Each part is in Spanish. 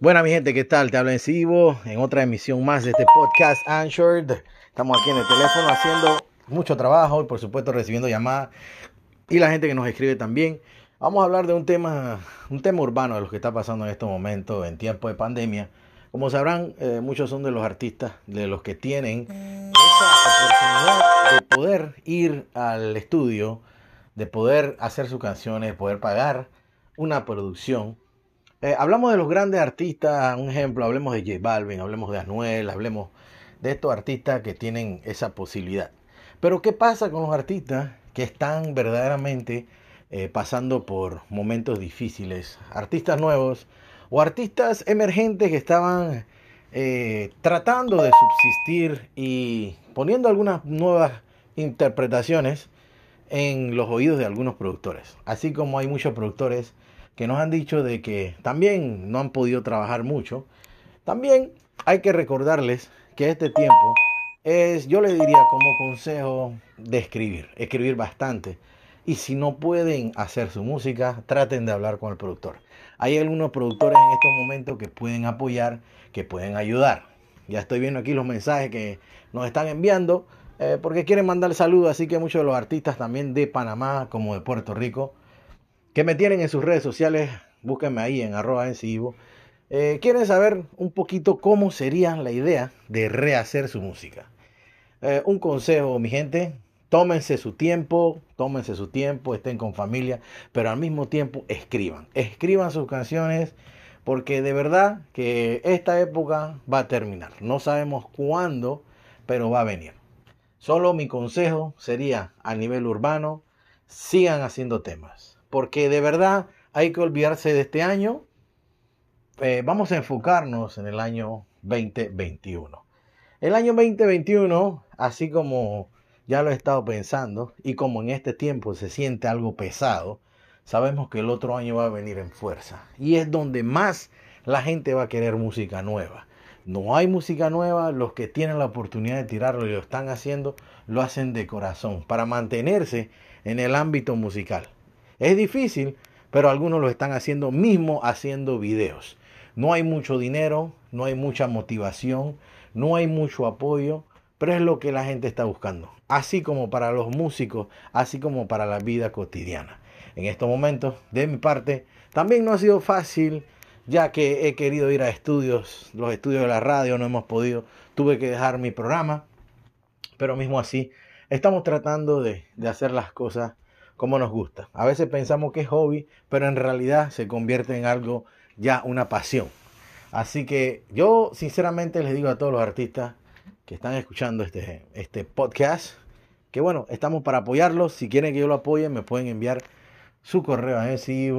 Buena mi gente, ¿qué tal? Te habla en Sivo en otra emisión más de este podcast Answered. Estamos aquí en el teléfono haciendo mucho trabajo y por supuesto recibiendo llamadas y la gente que nos escribe también. Vamos a hablar de un tema, un tema urbano de lo que está pasando en estos momentos en tiempo de pandemia. Como sabrán, eh, muchos son de los artistas, de los que tienen esa oportunidad de poder ir al estudio, de poder hacer sus canciones, poder pagar una producción. Eh, hablamos de los grandes artistas, un ejemplo, hablemos de J Balvin, hablemos de Anuel, hablemos de estos artistas que tienen esa posibilidad. Pero ¿qué pasa con los artistas que están verdaderamente eh, pasando por momentos difíciles? Artistas nuevos o artistas emergentes que estaban eh, tratando de subsistir y poniendo algunas nuevas interpretaciones en los oídos de algunos productores. Así como hay muchos productores que nos han dicho de que también no han podido trabajar mucho, también hay que recordarles que este tiempo es, yo le diría como consejo de escribir, escribir bastante. Y si no pueden hacer su música, traten de hablar con el productor. Hay algunos productores en estos momentos que pueden apoyar, que pueden ayudar. Ya estoy viendo aquí los mensajes que nos están enviando eh, porque quieren mandar saludos, así que muchos de los artistas también de Panamá como de Puerto Rico que me tienen en sus redes sociales, búsquenme ahí en arroba en eh, quieren saber un poquito cómo sería la idea de rehacer su música. Eh, un consejo, mi gente, tómense su tiempo, tómense su tiempo, estén con familia, pero al mismo tiempo escriban, escriban sus canciones, porque de verdad que esta época va a terminar. No sabemos cuándo, pero va a venir. Solo mi consejo sería a nivel urbano, sigan haciendo temas porque de verdad hay que olvidarse de este año. Eh, vamos a enfocarnos en el año 2021. El año 2021, así como ya lo he estado pensando y como en este tiempo se siente algo pesado, sabemos que el otro año va a venir en fuerza y es donde más la gente va a querer música nueva. No hay música nueva, los que tienen la oportunidad de tirarlo y lo están haciendo, lo hacen de corazón para mantenerse en el ámbito musical. Es difícil, pero algunos lo están haciendo mismo haciendo videos. No hay mucho dinero, no hay mucha motivación, no hay mucho apoyo, pero es lo que la gente está buscando. Así como para los músicos, así como para la vida cotidiana. En estos momentos, de mi parte, también no ha sido fácil, ya que he querido ir a estudios, los estudios de la radio, no hemos podido, tuve que dejar mi programa, pero mismo así, estamos tratando de, de hacer las cosas como nos gusta. A veces pensamos que es hobby, pero en realidad se convierte en algo ya una pasión. Así que yo sinceramente les digo a todos los artistas que están escuchando este, este podcast, que bueno, estamos para apoyarlos. Si quieren que yo lo apoye, me pueden enviar su correo a MC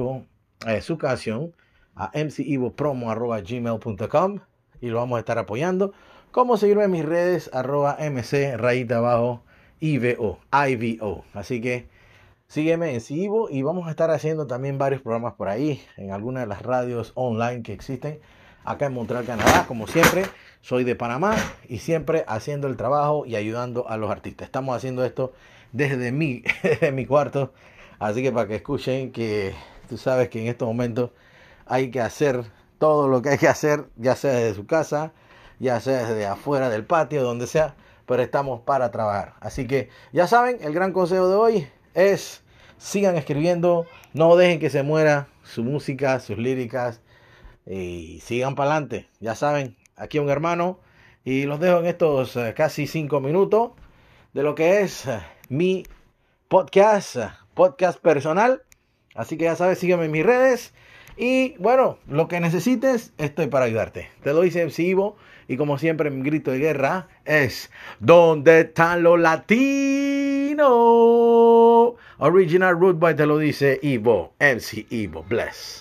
eh, su canción a mcivopromo.gmail.com y lo vamos a estar apoyando. Como seguirme en mis redes, arroba mc rayita abajo IVO, IVO. Así que Sígueme en Sivo y vamos a estar haciendo también varios programas por ahí, en algunas de las radios online que existen acá en Montreal, Canadá. Como siempre, soy de Panamá y siempre haciendo el trabajo y ayudando a los artistas. Estamos haciendo esto desde mi, desde mi cuarto, así que para que escuchen que tú sabes que en estos momentos hay que hacer todo lo que hay que hacer, ya sea desde su casa, ya sea desde afuera del patio, donde sea, pero estamos para trabajar. Así que ya saben, el gran consejo de hoy es sigan escribiendo, no dejen que se muera su música, sus líricas y sigan para adelante. Ya saben, aquí un hermano y los dejo en estos eh, casi cinco minutos de lo que es eh, mi podcast, podcast personal. Así que ya sabes, sígueme en mis redes. Y bueno, lo que necesites, estoy para ayudarte. Te lo dice Ivo. Y como siempre, mi grito de guerra es: ¿Dónde están los latinos? Original Root Boy te lo dice Ivo, MC Ivo, bless.